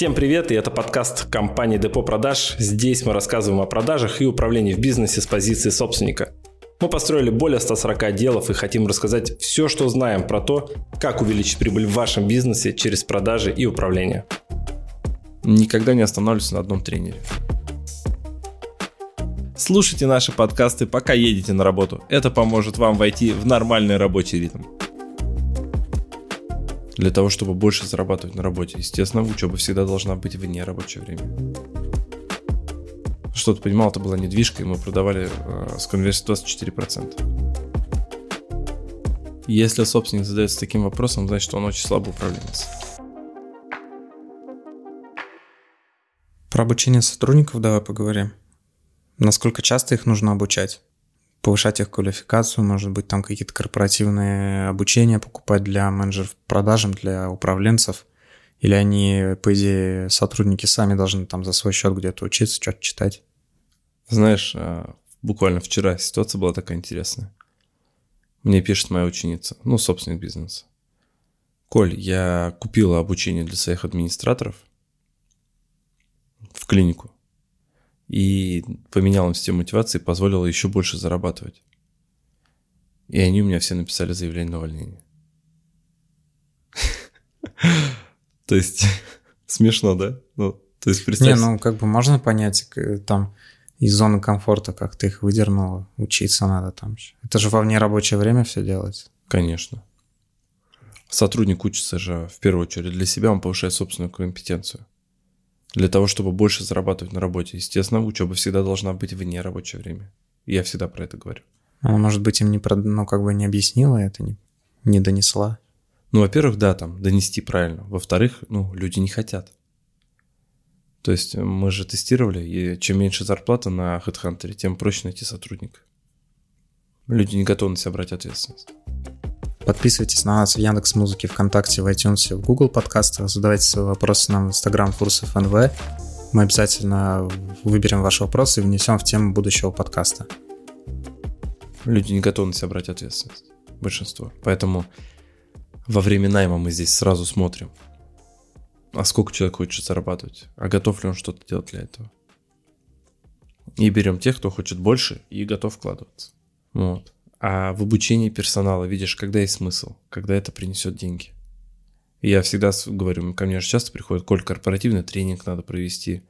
Всем привет, и это подкаст компании Депо Продаж. Здесь мы рассказываем о продажах и управлении в бизнесе с позиции собственника. Мы построили более 140 отделов и хотим рассказать все, что знаем про то, как увеличить прибыль в вашем бизнесе через продажи и управление. Никогда не останавливайся на одном тренере. Слушайте наши подкасты, пока едете на работу. Это поможет вам войти в нормальный рабочий ритм для того, чтобы больше зарабатывать на работе. Естественно, учеба всегда должна быть вне рабочего времени. Что ты понимал, это была недвижка, и мы продавали э, с конверсией 24%. Если собственник задается таким вопросом, значит, он очень слабо управленец. Про обучение сотрудников давай поговорим. Насколько часто их нужно обучать? Повышать их квалификацию, может быть, там какие-то корпоративные обучения покупать для менеджеров продажам, для управленцев, или они, по идее, сотрудники сами должны там за свой счет где-то учиться, что-то читать. Знаешь, а, буквально вчера ситуация была такая интересная. Мне пишет моя ученица, ну, собственник бизнеса. Коль, я купила обучение для своих администраторов в клинику и поменял им систему мотивации, позволил еще больше зарабатывать. И они у меня все написали заявление на увольнение. То есть, смешно, да? Ну, то есть, представь... Не, ну, как бы можно понять, там, из зоны комфорта, как ты их выдернула, учиться надо там. Это же во вне рабочее время все делать. Конечно. Сотрудник учится же в первую очередь для себя, он повышает собственную компетенцию для того, чтобы больше зарабатывать на работе. Естественно, учеба всегда должна быть вне рабочее время. Я всегда про это говорю. А может быть, им не, про... ну, как бы не объяснила это, не, не донесла? Ну, во-первых, да, там, донести правильно. Во-вторых, ну, люди не хотят. То есть мы же тестировали, и чем меньше зарплата на HeadHunter, тем проще найти сотрудника. Люди не готовы на себя брать ответственность. Подписывайтесь на нас в Яндекс Музыке, ВКонтакте, в iTunes, в Google подкастах. Задавайте свои вопросы нам в Instagram Фурсов НВ. Мы обязательно выберем ваш вопрос и внесем в тему будущего подкаста. Люди не готовы на себя брать ответственность. Большинство. Поэтому во время найма мы здесь сразу смотрим, а сколько человек хочет зарабатывать, а готов ли он что-то делать для этого. И берем тех, кто хочет больше и готов вкладываться. Вот. А в обучении персонала видишь, когда есть смысл, когда это принесет деньги. И я всегда говорю, ко мне же часто приходит, Коль, корпоративный тренинг надо провести,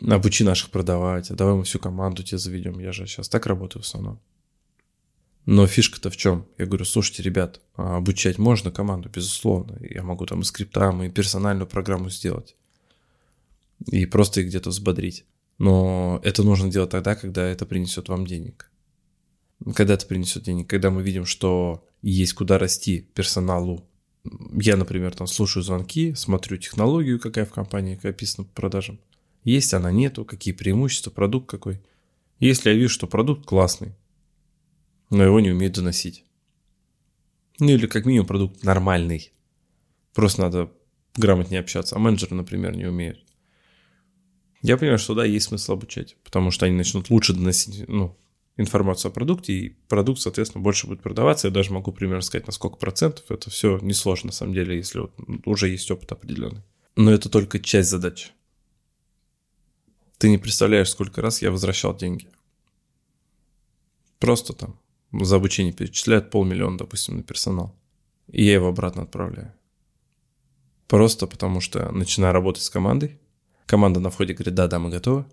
обучи наших продавать, а давай мы всю команду тебе заведем. Я же сейчас так работаю в основном. Но фишка-то в чем? Я говорю, слушайте, ребят, а обучать можно команду, безусловно. Я могу там и скриптам, и персональную программу сделать. И просто их где-то взбодрить. Но это нужно делать тогда, когда это принесет вам денег когда это принесет денег, когда мы видим, что есть куда расти персоналу. Я, например, там слушаю звонки, смотрю технологию, какая в компании, описана по продажам. Есть она, нету, какие преимущества, продукт какой. Если я вижу, что продукт классный, но его не умеют доносить. Ну или как минимум продукт нормальный. Просто надо грамотнее общаться. А менеджеры, например, не умеют. Я понимаю, что да, есть смысл обучать, потому что они начнут лучше доносить, ну, информацию о продукте, и продукт, соответственно, больше будет продаваться. Я даже могу примерно сказать, на сколько процентов. Это все несложно, на самом деле, если вот уже есть опыт определенный. Но это только часть задачи. Ты не представляешь, сколько раз я возвращал деньги. Просто там за обучение перечисляют полмиллиона, допустим, на персонал. И я его обратно отправляю. Просто потому что начинаю работать с командой. Команда на входе говорит, да, да, мы готовы.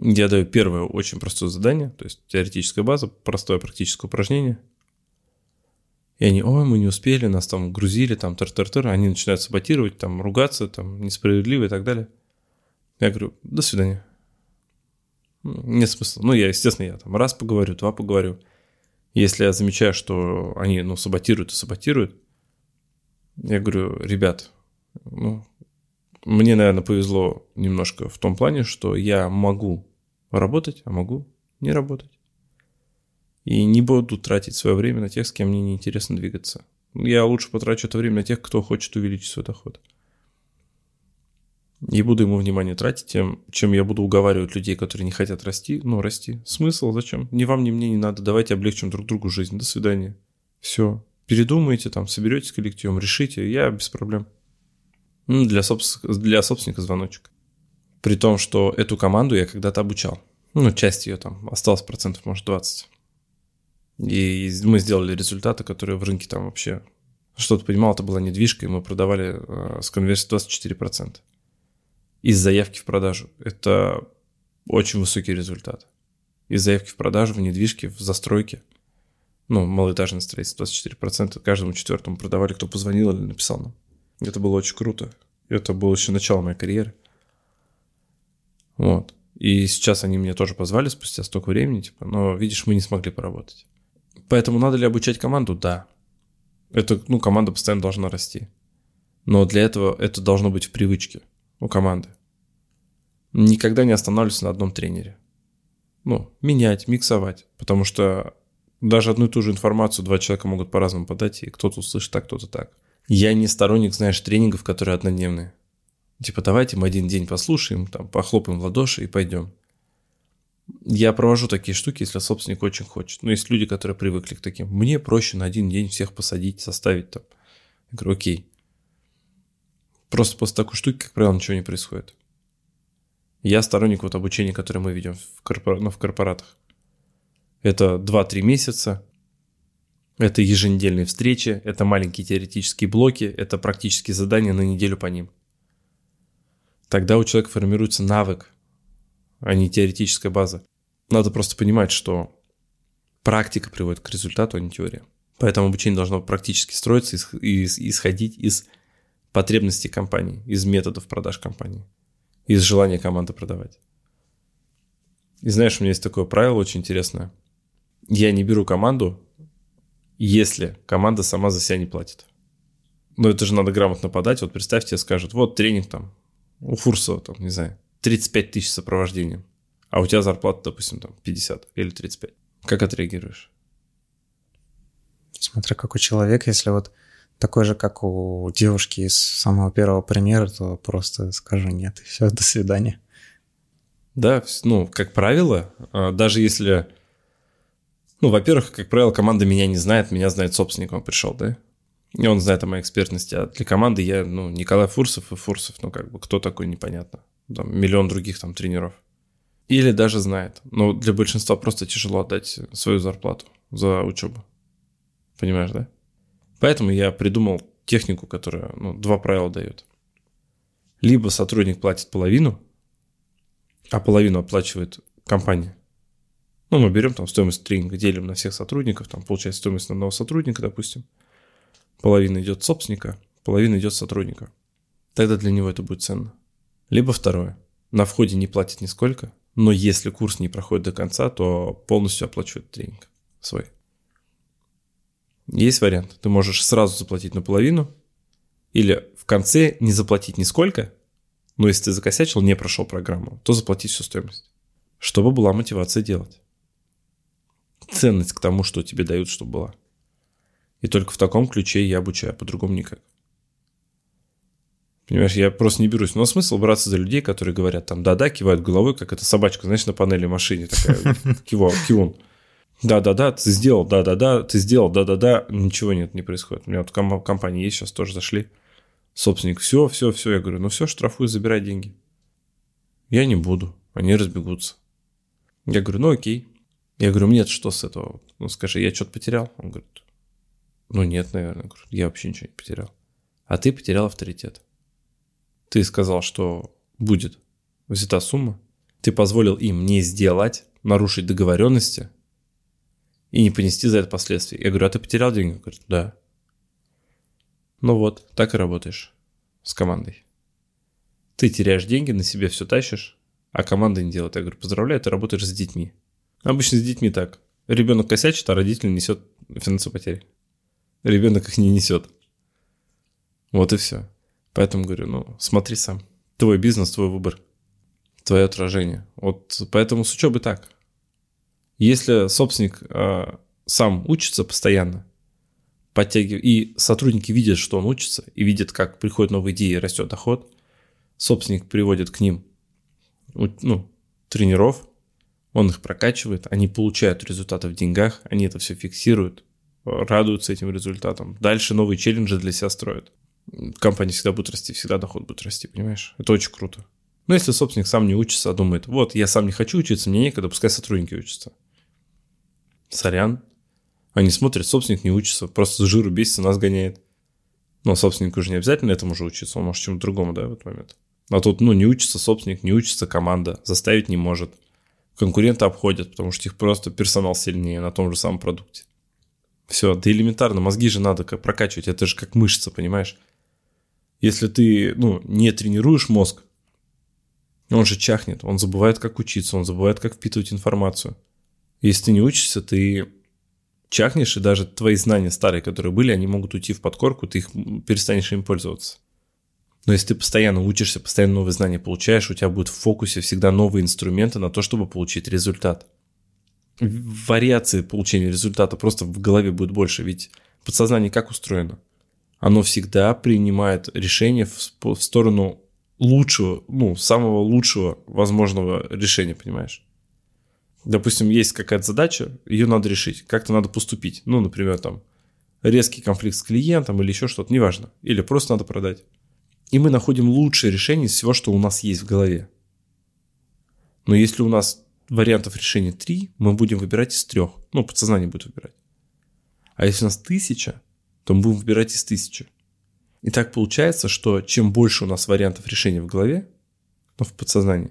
Я даю первое очень простое задание, то есть теоретическая база, простое практическое упражнение. И они, ой, мы не успели, нас там грузили, там тар-тар-тар, они начинают саботировать, там ругаться, там несправедливо и так далее. Я говорю, до свидания. Нет смысла. Ну, я, естественно, я там раз поговорю, два поговорю. Если я замечаю, что они, ну, саботируют и саботируют, я говорю, ребят, ну, мне, наверное, повезло немножко в том плане, что я могу работать, а могу не работать. И не буду тратить свое время на тех, с кем мне неинтересно двигаться. Я лучше потрачу это время на тех, кто хочет увеличить свой доход. И буду ему внимание тратить тем, чем я буду уговаривать людей, которые не хотят расти. Ну, расти. Смысл? Зачем? Ни вам, ни мне не надо. Давайте облегчим друг другу жизнь. До свидания. Все. Передумайте, там, соберетесь коллективом, решите. Я без проблем. Ну, для, собс... для собственника звоночек. При том, что эту команду я когда-то обучал. Ну, часть ее там осталось процентов, может, 20. И мы сделали результаты, которые в рынке там вообще... Что то понимал, это была недвижка, и мы продавали э, с конверсией 24%. Из заявки в продажу. Это очень высокий результат. Из заявки в продажу, в недвижке, в застройке. Ну, малоэтажное строительство 24%. Каждому четвертому продавали, кто позвонил или написал нам. Это было очень круто. Это было еще начало моей карьеры. Вот. И сейчас они меня тоже позвали спустя столько времени, типа, но, видишь, мы не смогли поработать. Поэтому надо ли обучать команду? Да. Это, ну, команда постоянно должна расти. Но для этого это должно быть в привычке у команды. Никогда не останавливаться на одном тренере. Ну, менять, миксовать. Потому что даже одну и ту же информацию два человека могут по-разному подать, и кто-то услышит так, кто-то так. Я не сторонник, знаешь, тренингов, которые однодневные. Типа, давайте мы один день послушаем, там, похлопаем в ладоши и пойдем. Я провожу такие штуки, если собственник очень хочет. Но есть люди, которые привыкли к таким. Мне проще на один день всех посадить, составить там. Я говорю, окей. Просто после такой штуки, как правило, ничего не происходит. Я сторонник вот обучения, которое мы видим в, корпор... ну, в корпоратах. Это 2-3 месяца, это еженедельные встречи, это маленькие теоретические блоки, это практические задания на неделю по ним. Тогда у человека формируется навык, а не теоретическая база. Надо просто понимать, что практика приводит к результату, а не теория. Поэтому обучение должно практически строиться и исходить из потребностей компании, из методов продаж компании, из желания команды продавать. И знаешь, у меня есть такое правило очень интересное. Я не беру команду, если команда сама за себя не платит. Но это же надо грамотно подать. Вот представьте, скажут, вот тренинг там у Фурсова, там, не знаю, 35 тысяч сопровождением, а у тебя зарплата, допустим, там 50 или 35. Как отреагируешь? Смотря как у человека, если вот такой же, как у девушки из самого первого примера, то просто скажу нет, и все, до свидания. Да, ну, как правило, а, даже если... Ну, во-первых, как правило, команда меня не знает, меня знает собственник, он пришел, да? И он знает о моей экспертности. А для команды я, ну, Николай Фурсов и Фурсов, ну, как бы, кто такой, непонятно. Там миллион других там тренеров. Или даже знает. Но для большинства просто тяжело отдать свою зарплату за учебу. Понимаешь, да? Поэтому я придумал технику, которая, ну, два правила дает. Либо сотрудник платит половину, а половину оплачивает компания. Ну, мы берем там стоимость тренинга, делим на всех сотрудников, там получается стоимость на одного сотрудника, допустим – половина идет собственника, половина идет сотрудника. Тогда для него это будет ценно. Либо второе. На входе не платит нисколько, но если курс не проходит до конца, то полностью оплачивает тренинг свой. Есть вариант. Ты можешь сразу заплатить наполовину, или в конце не заплатить нисколько, но если ты закосячил, не прошел программу, то заплатить всю стоимость. Чтобы была мотивация делать. Ценность к тому, что тебе дают, чтобы была. И только в таком ключе я обучаю, по-другому никак. Понимаешь, я просто не берусь. Но смысл браться за людей, которые говорят там да-да, кивают головой, как эта собачка, знаешь, на панели машине такая, кивал, кивун. Да-да-да, ты сделал, да-да-да, ты сделал, да-да-да, ничего нет, не происходит. У меня вот компания есть, сейчас тоже зашли. Собственник, все, все, все. Я говорю, ну все, штрафуй, забирай деньги. Я не буду, они разбегутся. Я говорю, ну окей. Я говорю, мне что с этого? Ну скажи, я что-то потерял? Он говорит, ну нет, наверное. Я вообще ничего не потерял. А ты потерял авторитет. Ты сказал, что будет взята сумма. Ты позволил им не сделать, нарушить договоренности и не понести за это последствия. Я говорю, а ты потерял деньги? Он говорит, да. Ну вот, так и работаешь с командой. Ты теряешь деньги, на себе все тащишь, а команда не делает. Я говорю, поздравляю, ты работаешь с детьми. Обычно с детьми так. Ребенок косячит, а родитель несет финансовые потери ребенок их не несет. Вот и все. Поэтому говорю, ну, смотри сам. Твой бизнес, твой выбор, твое отражение. Вот поэтому с учебой так. Если собственник э, сам учится постоянно, подтягивает, и сотрудники видят, что он учится, и видят, как приходят новые идеи растет доход, собственник приводит к ним ну, тренеров, он их прокачивает, они получают результаты в деньгах, они это все фиксируют, радуются этим результатам. Дальше новые челленджи для себя строят. компания всегда будет расти, всегда доход будет расти, понимаешь? Это очень круто. Но если собственник сам не учится, а думает, вот, я сам не хочу учиться, мне некогда, пускай сотрудники учатся. Сорян. Они смотрят, собственник не учится, просто с жиру бесится, нас гоняет. Но собственнику уже не обязательно этому же учиться, он может чему-то другому, да, в этот момент. А тут, ну, не учится собственник, не учится команда, заставить не может. Конкуренты обходят, потому что их просто персонал сильнее на том же самом продукте. Все, да элементарно, мозги же надо прокачивать, это же как мышца, понимаешь? Если ты, ну, не тренируешь мозг, он же чахнет, он забывает, как учиться, он забывает, как впитывать информацию. Если ты не учишься, ты чахнешь, и даже твои знания старые, которые были, они могут уйти в подкорку, ты их перестанешь им пользоваться. Но если ты постоянно учишься, постоянно новые знания получаешь, у тебя будет в фокусе всегда новые инструменты на то, чтобы получить результат. Вариации получения результата просто в голове будет больше, ведь подсознание как устроено? Оно всегда принимает решение в, сторону лучшего, ну, самого лучшего возможного решения, понимаешь? Допустим, есть какая-то задача, ее надо решить, как-то надо поступить. Ну, например, там, резкий конфликт с клиентом или еще что-то, неважно. Или просто надо продать. И мы находим лучшее решение из всего, что у нас есть в голове. Но если у нас вариантов решения три, мы будем выбирать из трех. Ну, подсознание будет выбирать. А если у нас тысяча, то мы будем выбирать из тысячи. И так получается, что чем больше у нас вариантов решения в голове, ну, в подсознании,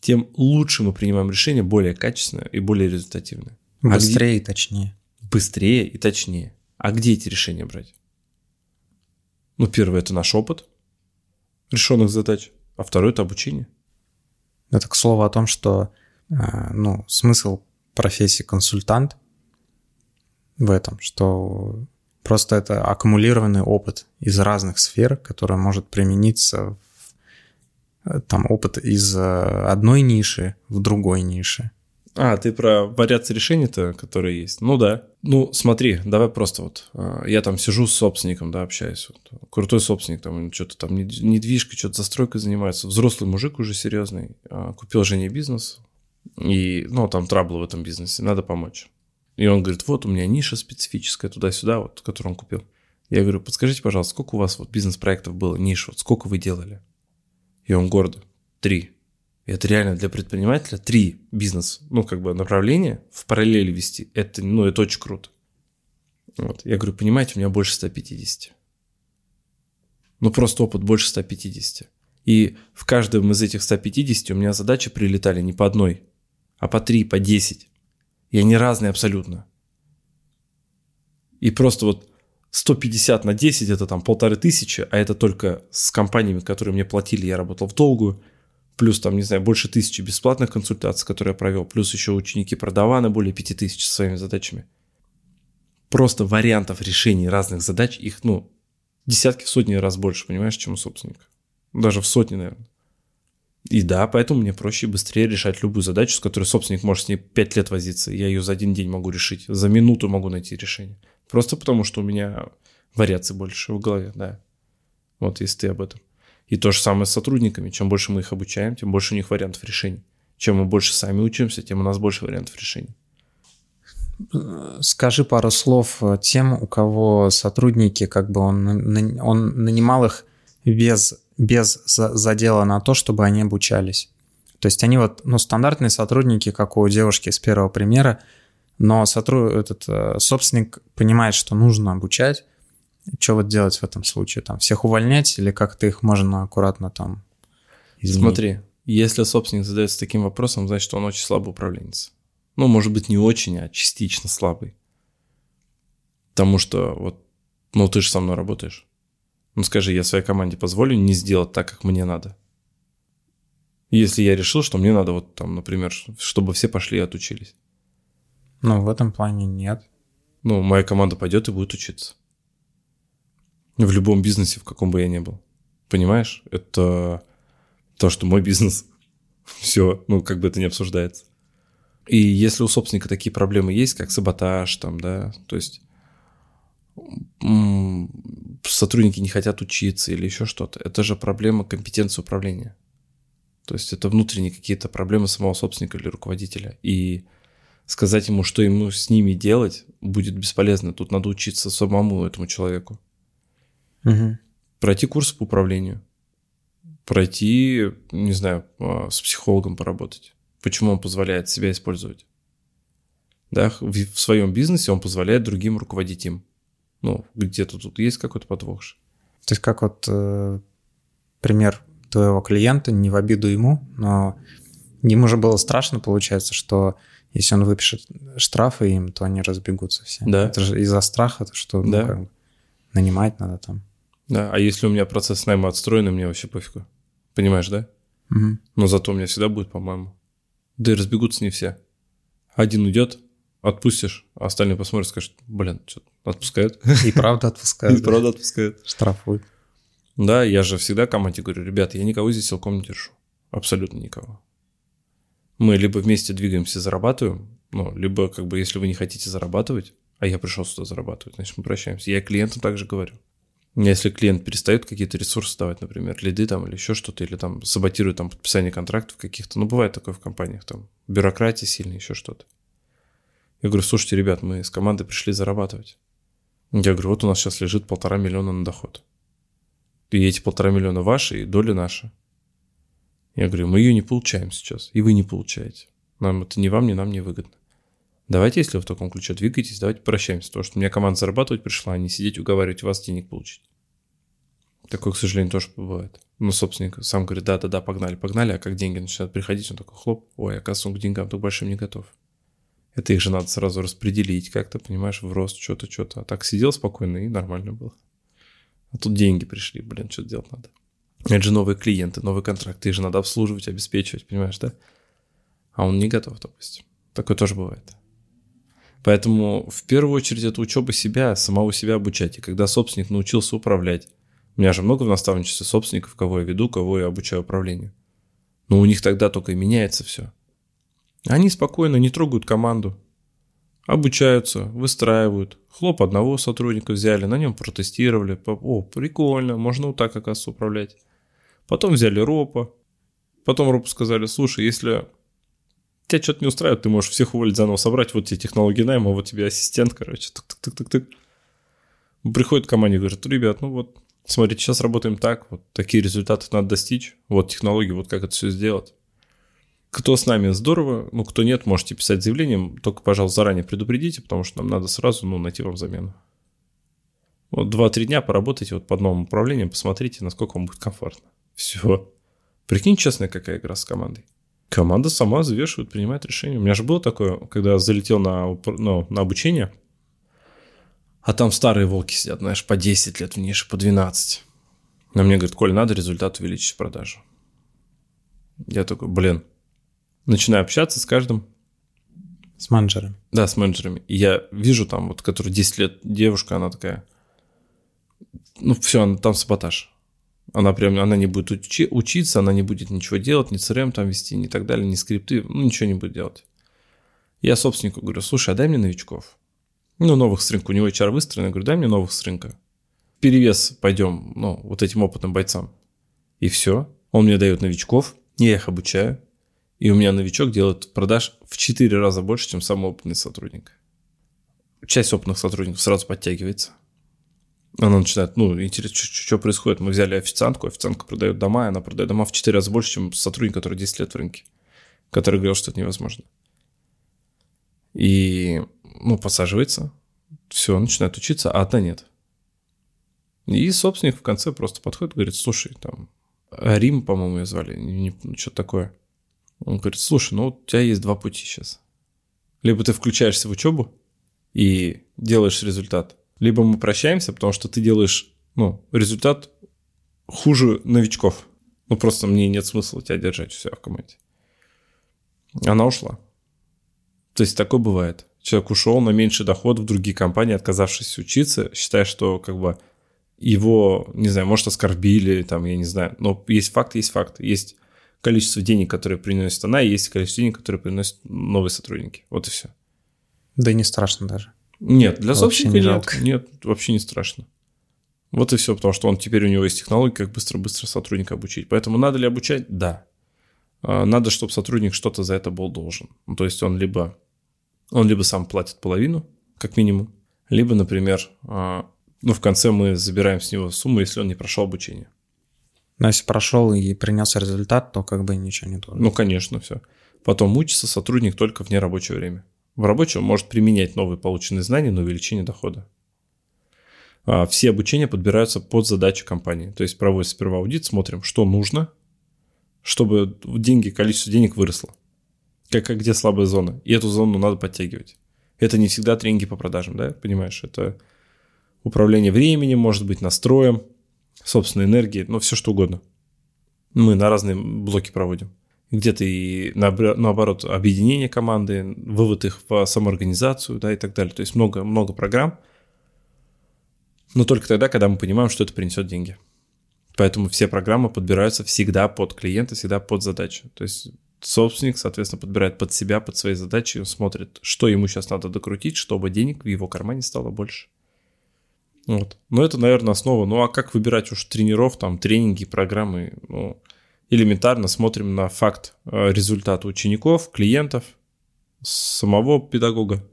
тем лучше мы принимаем решение, более качественное и более результативное. Быстрее а где... и точнее. Быстрее и точнее. А где эти решения брать? Ну, первое – это наш опыт решенных задач, а второе – это обучение. Это к слову о том, что а, ну, смысл профессии консультант в этом, что просто это аккумулированный опыт из разных сфер, который может примениться в, там опыт из э, одной ниши в другой нише. А, ты про вариации решений-то, которые есть? Ну да. Ну смотри, давай просто вот, э, я там сижу с собственником, да, общаюсь. Вот, крутой собственник, там что-то там недвижкой, что-то застройкой занимается. Взрослый мужик уже серьезный, а, купил жене бизнес, и, ну, там траблы в этом бизнесе, надо помочь. И он говорит, вот у меня ниша специфическая туда-сюда, вот, которую он купил. Я говорю, подскажите, пожалуйста, сколько у вас вот бизнес-проектов было, ниша, вот сколько вы делали? И он гордо, три. Это реально для предпринимателя три бизнес, ну, как бы направления в параллели вести. Это, ну, это очень круто. Вот. Я говорю, понимаете, у меня больше 150. Ну, просто опыт больше 150. И в каждом из этих 150 у меня задачи прилетали не по одной, а по три, по десять. И они разные абсолютно. И просто вот 150 на 10 это там полторы тысячи, а это только с компаниями, которые мне платили, я работал в долгую, плюс там, не знаю, больше тысячи бесплатных консультаций, которые я провел, плюс еще ученики продаваны более пяти тысяч со своими задачами. Просто вариантов решений разных задач, их, ну, десятки, сотни раз больше, понимаешь, чем у собственника. Даже в сотни, наверное. И да, поэтому мне проще и быстрее решать любую задачу, с которой собственник может с ней 5 лет возиться. Я ее за один день могу решить, за минуту могу найти решение. Просто потому, что у меня вариаций больше в голове, да. Вот если ты об этом. И то же самое с сотрудниками. Чем больше мы их обучаем, тем больше у них вариантов решений. Чем мы больше сами учимся, тем у нас больше вариантов решений. Скажи пару слов тем, у кого сотрудники, как бы он, он нанимал их без без задела на то, чтобы они обучались. То есть они вот, ну, стандартные сотрудники, как у девушки с первого примера, но сотруд... этот э, собственник понимает, что нужно обучать. Что вот делать в этом случае? Там всех увольнять или как-то их можно аккуратно там изменить? Смотри, если собственник задается таким вопросом, значит, он очень слабый управленец. Ну, может быть, не очень, а частично слабый. Потому что вот, ну, ты же со мной работаешь. Ну скажи, я своей команде позволю не сделать так, как мне надо. Если я решил, что мне надо вот там, например, чтобы все пошли и отучились. Ну, в этом плане нет. Ну, моя команда пойдет и будет учиться. В любом бизнесе, в каком бы я ни был. Понимаешь? Это то, что мой бизнес. Все, ну, как бы это не обсуждается. И если у собственника такие проблемы есть, как саботаж, там, да, то есть сотрудники не хотят учиться или еще что-то. Это же проблема компетенции управления. То есть это внутренние какие-то проблемы самого собственника или руководителя. И сказать ему, что ему с ними делать, будет бесполезно. Тут надо учиться самому этому человеку. Угу. пройти курс по управлению, пройти, не знаю, а, с психологом поработать. Почему он позволяет себя использовать? Да, в, в своем бизнесе он позволяет другим руководить им. Ну, где-то тут есть какой-то подвох. То есть как вот э, пример твоего клиента, не в обиду ему, но ему же было страшно, получается, что если он выпишет штрафы им, то они разбегутся все. Да. Это же из-за страха, то что ну, Да. как бы, нанимать надо там. Да, а если у меня процесс найма отстроен, мне вообще пофигу. Понимаешь, да? Мгм. Но зато у меня всегда будет, по-моему. Да и разбегутся не все. Один уйдет, отпустишь, а остальные посмотрят, скажут, блин, что отпускают. И правда отпускают. И правда отпускают. Штрафуют. Да, я же всегда команде говорю, ребята, я никого здесь силком не держу. Абсолютно никого. Мы либо вместе двигаемся, зарабатываем, ну, либо, как бы, если вы не хотите зарабатывать, а я пришел сюда зарабатывать, значит, мы прощаемся. Я клиентам также говорю. Если клиент перестает какие-то ресурсы давать, например, лиды там или еще что-то, или там саботирует там подписание контрактов каких-то, ну, бывает такое в компаниях, там, бюрократия сильная, еще что-то. Я говорю, слушайте, ребят, мы с командой пришли зарабатывать. Я говорю, вот у нас сейчас лежит полтора миллиона на доход. И эти полтора миллиона ваши, и доля наша. Я говорю, мы ее не получаем сейчас, и вы не получаете. Нам это ни вам, ни нам не выгодно. Давайте, если вы в таком ключе двигаетесь, давайте прощаемся. Потому что у меня команда зарабатывать пришла, а не сидеть уговаривать вас денег получить. Такое, к сожалению, тоже бывает. Ну, собственник сам говорит, да-да-да, погнали, погнали, а как деньги начинают приходить, он такой, хлоп, ой, оказывается, он к деньгам так большим не готов. Это их же надо сразу распределить как-то, понимаешь, в рост, что-то, что-то. А так сидел спокойно и нормально было. А тут деньги пришли, блин, что делать надо. Это же новые клиенты, новые контракты, их же надо обслуживать, обеспечивать, понимаешь, да? А он не готов, допустим. Такое тоже бывает. Поэтому в первую очередь это учеба себя, самого себя обучать. И когда собственник научился управлять, у меня же много в наставничестве собственников, кого я веду, кого я обучаю управлению. Но у них тогда только и меняется все. Они спокойно не трогают команду, обучаются, выстраивают. Хлоп одного сотрудника взяли, на нем протестировали. О, прикольно, можно вот так, оказывается, управлять. Потом взяли ропа. Потом ропу сказали, слушай, если тебя что-то не устраивает, ты можешь всех уволить, заново собрать, вот тебе технологии найма, вот тебе ассистент, короче, тык-тык-тык-тык. Приходит к и говорит, ребят, ну вот, смотрите, сейчас работаем так, вот такие результаты надо достичь, вот технологии, вот как это все сделать. Кто с нами, здорово, ну, кто нет, можете писать заявление, только, пожалуйста, заранее предупредите, потому что нам надо сразу, ну, найти вам замену. Вот 2-3 дня поработайте вот под новым управлением, посмотрите, насколько вам будет комфортно. Все. Прикинь, честная какая игра с командой. Команда сама взвешивает, принимает решение. У меня же было такое, когда я залетел на, ну, на обучение, а там старые волки сидят, знаешь, по 10 лет в нише, по 12. А мне говорят, Коль, надо результат увеличить в продажу. Я такой, блин. Начинаю общаться с каждым, С менеджером. да, с менеджерами. И я вижу там, вот, который 10 лет девушка, она такая, ну, все, она, там саботаж. Она прям, она не будет учи- учиться, она не будет ничего делать, ни CRM там вести, ни так далее, ни скрипты, ну, ничего не будет делать. Я собственнику говорю, слушай, а дай мне новичков. Ну, новых с рынка, у него HR выстроен, я говорю, дай мне новых с рынка. Перевес пойдем, ну, вот этим опытным бойцам. И все. Он мне дает новичков, я их обучаю. И у меня новичок делает продаж в 4 раза больше, чем самый опытный сотрудник. Часть опытных сотрудников сразу подтягивается. Она начинает, ну, интересно, что происходит. Мы взяли официантку, официантка продает дома, и она продает дома в 4 раза больше, чем сотрудник, который 10 лет в рынке, который говорил, что это невозможно. И, ну, подсаживается, все, начинает учиться, а одна нет. И собственник в конце просто подходит говорит, слушай, там, Рим, по-моему, ее звали, не, не, что-то такое. Он говорит, слушай, ну у тебя есть два пути сейчас. Либо ты включаешься в учебу и делаешь результат, либо мы прощаемся, потому что ты делаешь, ну, результат хуже новичков. Ну, просто мне нет смысла тебя держать себя в команде. Она ушла. То есть такое бывает. Человек ушел на меньший доход в другие компании, отказавшись учиться, считая, что как бы его, не знаю, может, оскорбили, там, я не знаю. Но есть факт, есть факт. Есть количество денег, которые приносит она, и есть количество денег, которые приносят новые сотрудники. Вот и все. Да и не страшно даже. Нет, для Вообще собственника не нет. жалко. Нет, вообще не страшно. Вот и все, потому что он теперь у него есть технологии, как быстро-быстро сотрудника обучить. Поэтому надо ли обучать? Да. А, Надо, чтобы сотрудник что-то за это был должен. Ну, то есть он либо, он либо сам платит половину, как минимум, либо, например, а, Ну, в конце мы забираем с него сумму, если он не прошел обучение. Но если прошел и принес результат, то как бы ничего не должен. Ну, конечно, все. Потом учится сотрудник только в нерабочее время. В рабочем может применять новые полученные знания на увеличение дохода. А все обучения подбираются под задачи компании. То есть проводится сперва аудит, смотрим, что нужно, чтобы деньги, количество денег выросло. Как, как где слабая зона. И эту зону надо подтягивать. Это не всегда тренинги по продажам, да, понимаешь? Это управление временем, может быть, настроем, собственной энергией, ну, все что угодно. Мы на разные блоки проводим. Где-то и наоборот объединение команды, вывод их в самоорганизацию, да, и так далее. То есть много, много программ, но только тогда, когда мы понимаем, что это принесет деньги. Поэтому все программы подбираются всегда под клиента, всегда под задачу. То есть собственник, соответственно, подбирает под себя, под свои задачи, он смотрит, что ему сейчас надо докрутить, чтобы денег в его кармане стало больше. Вот. Но это, наверное, основа. Ну а как выбирать уж тренеров, там, тренинги, программы? Ну, элементарно смотрим на факт э, результата учеников, клиентов, самого педагога.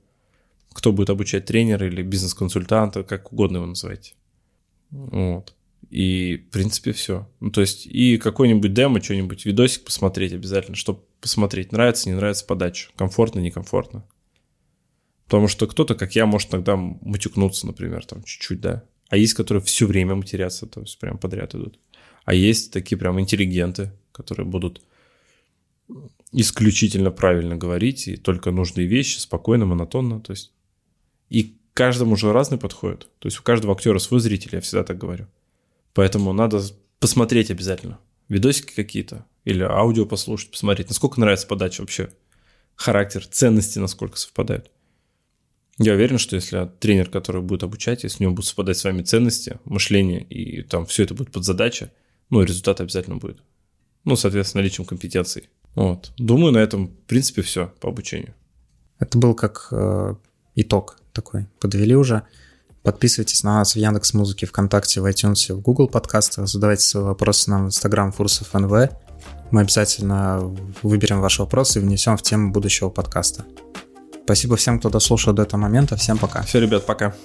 Кто будет обучать тренера или бизнес-консультанта, как угодно его называйте. Вот. И, в принципе, все. Ну, то есть, и какой-нибудь демо, что-нибудь, видосик посмотреть обязательно, чтобы посмотреть, нравится, не нравится подача, комфортно, некомфортно. Потому что кто-то, как я, может иногда матюкнуться, например, там чуть-чуть, да. А есть, которые все время матерятся, то есть прям подряд идут. А есть такие прям интеллигенты, которые будут исключительно правильно говорить и только нужные вещи, спокойно, монотонно. То есть и каждому уже разный подходит. То есть у каждого актера свой зритель, я всегда так говорю. Поэтому надо посмотреть обязательно. Видосики какие-то или аудио послушать, посмотреть, насколько нравится подача вообще, характер, ценности насколько совпадают. Я уверен, что если тренер, который будет обучать, если у него будут совпадать с вами ценности, мышление, и там все это будет под задача, ну, результат обязательно будет. Ну, соответственно, наличием компетенций. Вот. Думаю, на этом, в принципе, все по обучению. Это был как э, итог такой. Подвели уже. Подписывайтесь на нас в Яндекс Музыке, ВКонтакте, в iTunes, в Google подкастах. Задавайте свои вопросы нам в Instagram Фурсов НВ. Мы обязательно выберем ваш вопрос и внесем в тему будущего подкаста. Спасибо всем, кто дослушал до этого момента. Всем пока. Все, ребят, пока.